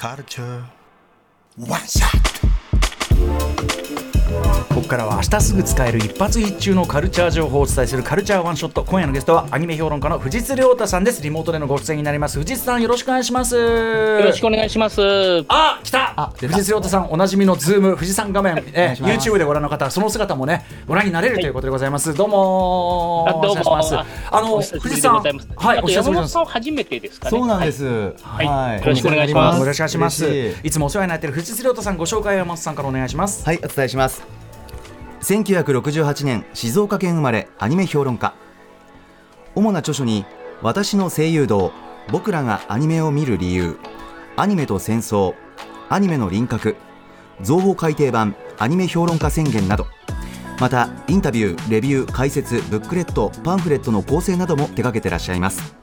culture. One shot. ここからは明日すぐ使える一発必中のカルチャー情報をお伝えするカルチャーワンショット。今夜のゲストはアニメ評論家の藤津亮太さんです。リモートでのご出演になります。藤津さんよろしくお願いします。よよろしくお願いします。あ来た。あ藤津亮太さんおなじみのズーム富士山画面、お願いします。YouTube でご覧の方その姿もねご覧になれるということでございます、どうもあどうもお願いします。あの藤津さん。はいお久しぶりです。さん初めてですかね。そうなんです。はい。はい。よろしくお願いします。よろしくお願いします。い。いつもお世話になっている藤津亮太さんご紹介は山本さんからお願いします。はい、お伝えします。1968年静岡県生まれアニメ評論家。主な著書に「私の声優道僕らがアニメを見る理由」「アニメと戦争」「アニメの輪郭」「造語改訂版アニメ評論家宣言」など。またインタビューレビュー解説ブックレットパンフレットの構成なども手掛けてらっしゃいます。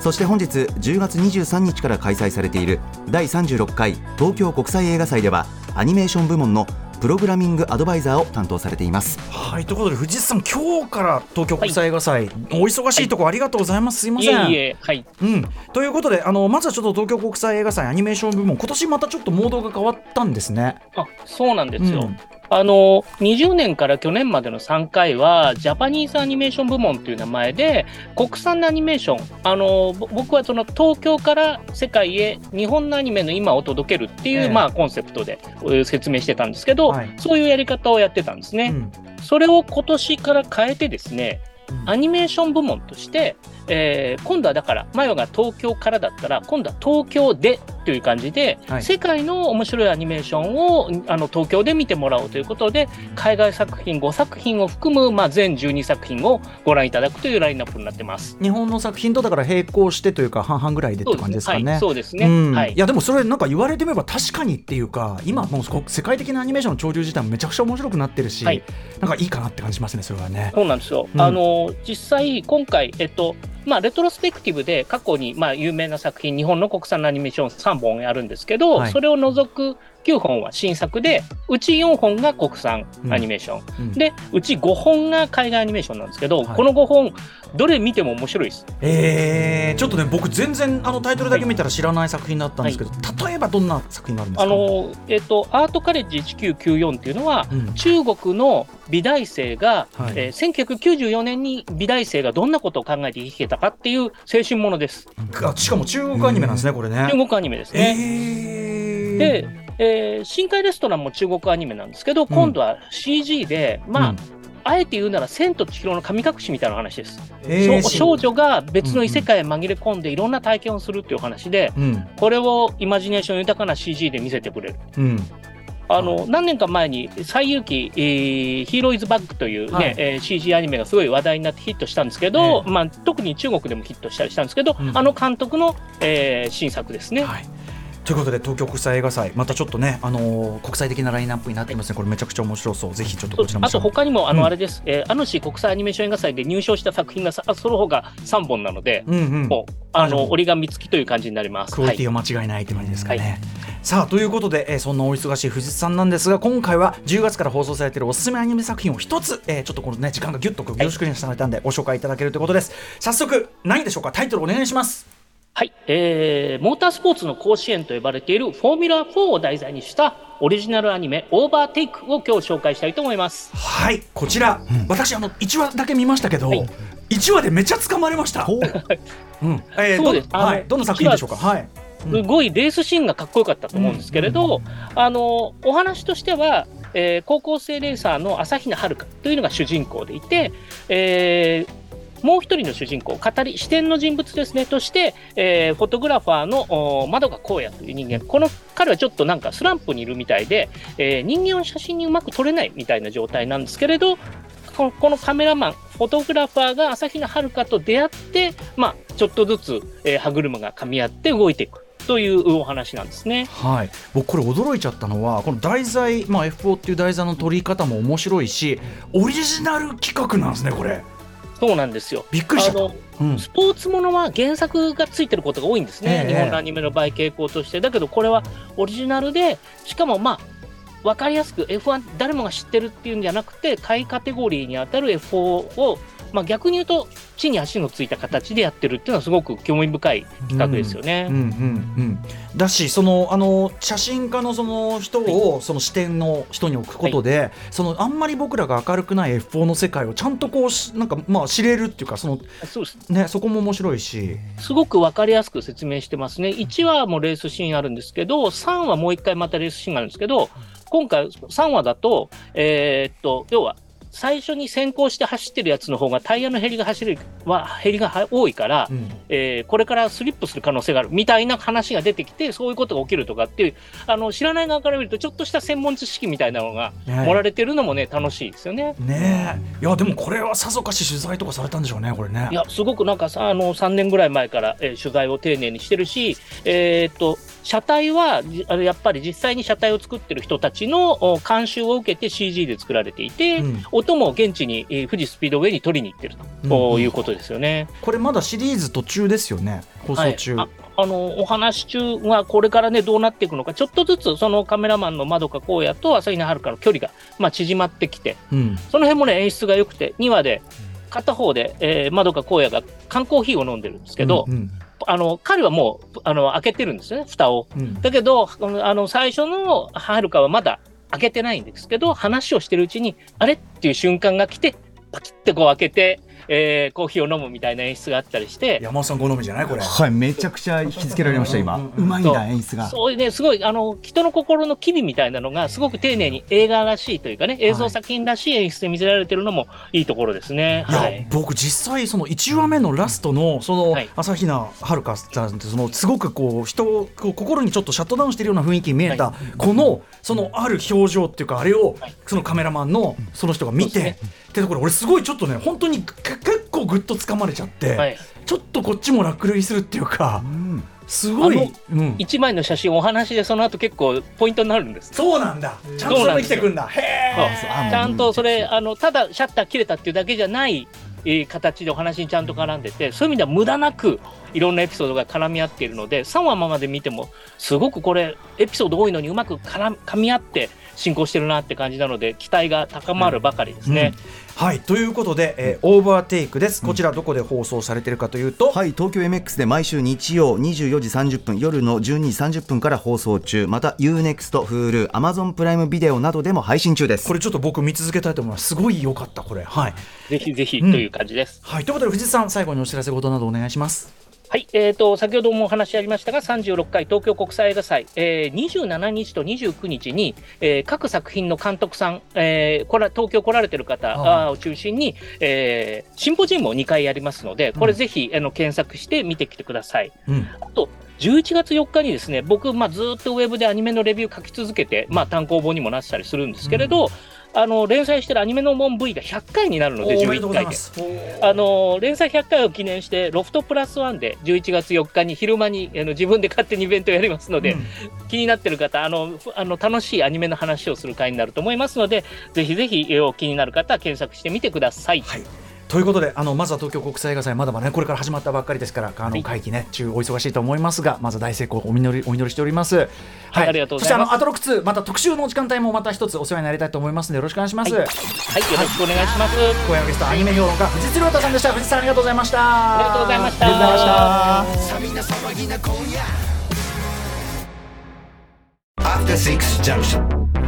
そして本日10月23日から開催されている第36回東京国際映画祭ではアニメーション部門のプログラミングアドバイザーを担当されています。はいということで藤津さん今日から東京国際映画祭、お忙しいところありがとうございます。すいまいせん。えいえ、はい。うん、ということであのまずはちょっと東京国際映画祭アニメーション部門今年またちょっとモードが変わったんですね。あ、そうなんですよ。うんあの、20年から去年までの3回は、ジャパニーズアニメーション部門という名前で、国産のアニメーション、あの、ぼ僕はその東京から世界へ日本のアニメの今を届けるっていう、ええ。まあコンセプトでえー説明してたんですけど、はい。そういうやり方をやってたんですね。うん。それを今年から変えてですね、うん。アニメーション部門として、えー今度はだから、前が東京からだったら、今度は東京でという感じで、はい世界の面白いアニメーションをあの東京で見てもらおうということで、海外作品5作品を含む、まあ、全12作品をご覧いただくというラインナップになってます。日本の作品とだから並行してというか半々ぐらいでって感じですかね。はい、そうですね。うんはいい、やでもそれなんか言われてみれば確かにっていうか今もうこ世界的なアニメーションの潮流自体もめちゃくちゃ面白くなってるし、はいなんかいいかなって感じしますねそれはね。そうなんですよ。うんあの実際今回えっとまあレトロスペクティブで過去にまあ有名な作品日本の国産のアニメーション3本あるんですけど、はい。それを除く9本は新作でうち4本が国産アニメーション、うん。でうち5本が海外アニメーションなんですけど、はい。この5本どれ見ても面白いです。えー、ちょっとね僕全然あのタイトルだけ見たら知らない作品だったんですけど、例えばどんな作品があるんですか？あのえっとアートカレッジ1994っていうのは、うん。中国の美大生が、はい。えー1994年に美大生がどんなことを考えて生きてたかっていう青春ものです。あしかも中国アニメなんですねこれね。中国アニメですね。えー、で、えー深海レストランも中国アニメなんですけど、今度は CG で、まあ、うん。あえて言うなら、千と千尋の神隠しみたいな話です。えー少少女が別の異世界へ紛れ込んで、いろんな体験をするっていう話で、うん。これをイマジネーション豊かな CG で見せてくれる。うん。あの何年か前に「西遊記、えーヒーローイズバック」という、ねはい。えー CG アニメがすごい話題になってヒットしたんですけど、え。まあ、特に中国でもヒットしたりしたんですけど、うん。あの監督の、えー新作ですね。はいということで東京国際映画祭またちょっとね、あのー国際的なラインナップになっていますね。これめちゃくちゃ面白そう。ぜひちょっとこちらもあと他にもあうん。のあれです、えー、アヌシ国際アニメーション映画祭で入賞した作品がさその他3本なので、うんうん。もうああのの折り紙付きという感じになります。はいクオリティは間違いないって感じですかね。はい。さあということで、えーそんなお忙しい藤津さんなんですが今回は10月から放送されているおすすめアニメ作品を一つ、えーちょっとこのね時間がギュッと凝縮にされたんでご紹介いただけるということです。早速何でしょうか？タイトルお願いしますはい、えーモータースポーツの甲子園と呼ばれているフォーミュラ4を題材にしたオリジナルアニメ「オーバーテイク」を今日紹介したいと思います。はい。こちら、私あの1話だけ見ましたけど、はい。1話でめっちゃ掴まれました、う。ん。えーそうです。はい、どんな作品でしょうか？はい。うん。すごいレースシーンがかっこよかったと思うんですけれど、あのお話としては、えー高校生レーサーの朝比奈遥というのが主人公でいて、えーもう一人の主人公、語り、視点の人物ですね、として、えーフォトグラファーの窓が荒野という人間、この彼はちょっとなんかスランプにいるみたいで、えー人間を写真にうまく撮れないみたいな状態なんですけれど、このカメラマン、フォトグラファーが朝比奈遥と出会って、まあ、ちょっとずつ、えー歯車が噛み合って動いていくというお話なんですね。はい、僕これ驚いちゃったのはこの題材、まあ、F4 っていう題材の取り方も面白いしオリジナル企画なんですねこれ。そうなんですよ。びっくりしたあのうんスポーツものは原作がついてることが多いんですね、ええ日本のアニメの場合傾向として。だけどこれはオリジナルで、しかもまあ、分かりやすく F1 誰もが知ってるっていうんじゃなくて、下位カテゴリーに当たる F4 をまあ、逆に言うと地に足のついた形でやってるっていうのはすごく興味深い企画ですよね。うん。うん。うん、だしそのあの写真家のその人を、その視点の人に置くことで、そのあんまり僕らが明るくない F4 の世界をちゃんとこうしなんかまあ知れるっていうかそのそうねそこも面白いし。すごく分かりやすく説明してますね。1話もレースシーンあるんですけど、3話もう1回またレースシーンがあるんですけど、今回3話だと、えーっと、要は、最初に先行して走ってるやつの方がタイヤの減りが走るは減りがは多いから、うん。えーこれからスリップする可能性があるみたいな話が出てきてそういうことが起きるとかっていうあの知らない側から見るとちょっとした専門知識みたいなのがね盛られてるのもね楽しいですよね。ねえ。いやでもこれはさぞかし取材とかされたんでしょうねこれね。いやすごくなんかさあの3年ぐらい前から、えー取材を丁寧にしてるし、えーっと車体はやっぱり実際に車体を作ってる人たちのお監修を受けて CG で作られていて、うん音も現地に、えー富士スピードウェイに取りに行ってると、うんこういうことですよね。これまだシリーズ途中ですよね。放送中、はい、ああのお話中はこれからねどうなっていくのか。ちょっとずつそのカメラマンの窓か荒野と朝比奈遥の距離が、まあ、縮まってきて。うん。その辺もね演出が良くて2話で片方で、えー、窓か荒野が缶コーヒーを飲んでるんですけど、うんあの彼はもうあの開けてるんですよね蓋を。うん。だけどあの最初の遥はまだ開けてないんですけど話をしてるうちにあれ？っていう瞬間が来てパキッてこう開けて、えーコーヒーを飲むみたいな演出があったりして。山本さん好みじゃない？これ。はいめちゃくちゃ引き付けられました今。うまいんだ演出が。そういうね、すごい、あの、人の心の機微みたいなのが、すごく丁寧に映画らしいというかね、映像作品らしい演出で見せられてるのもいいところですね。いや、はい。僕実際その1話目のラストのそのはい。朝比奈遥さんってそのすごくこう人をこう心にちょっとシャットダウンしているような雰囲気に見えた、このそのある表情っていうかあれをはい。そのカメラマンのその人が見て、そうですってところ俺すごいちょっとね本当にけ結構ぐっと掴まれちゃって、はい。ちょっとこっちも落類するっていうかうん。すごい一枚の写真、お話でその後結構ポイントになるんです。そうなんだ。ちゃんとそれできてくんだ。へえちゃんとそれ、あの、ただシャッター切れたっていうだけじゃない、えー形でお話にちゃんと絡んでて、そういう意味では無駄なく、いろんなエピソードが絡み合っているので、3話まで見ても、すごくこれ、エピソード多いのにうまく絡み合って進行してるなって感じなので、期待が高まるばかりですね。はいということで、えーオーバーテイクです。こちらどこで放送されてるかというと、はい東京 MX で毎週日曜24時30分夜の12時30分から放送中。また UNEXT、Hulu、Amazon プライムビデオなどでも配信中です。これちょっと僕見続けたいと思います。すごい良かったこれ。はい。ぜひぜひうん。という感じです。はい、ということで藤井さん最後にお知らせ事などお願いします。はい、えー、と先ほどもお話ありましたが、36回東京国際映画祭、えー、27日と29日に、えー各作品の監督さん、えーこれ東京来られてる方を中心に、えーシンポジウムを2回やりますので、これぜひ、あの検索して見てきてください。うん、あと11月4日にですね僕、まあ、ずーっとウェブでアニメのレビュー書き続けて、まあ、単行本にもなってたりするんですけれど、あの連載してるアニメの門 V が100回になるのでおめでとう11回で。あの連載100回を記念して、ロフトプラスワンで11月4日に昼間にあの自分で勝手にイベントをやりますので、うん気になってる方あの、ふあの楽しいアニメの話をする回になると思いますので、ぜひぜひえーお気になる方は検索してみてください。はい。ということであのまずは東京国際映画祭まだまだねこれから始まったばっかりですからあはいの会期ね中お忙しいと思いますがまず大成功お祈りお祈りしております。はいありがとうございますそしてあのアトロック2また特集の時間帯もまた一つお世話になりたいと思いますのでよろしくお願いします。はいはい、よろしくお願いします。今夜のゲストアニメ評論家藤津亮太さんでした。藤津さんありがとうございました。ありがとうございましたありがとうございました。After Six Junction.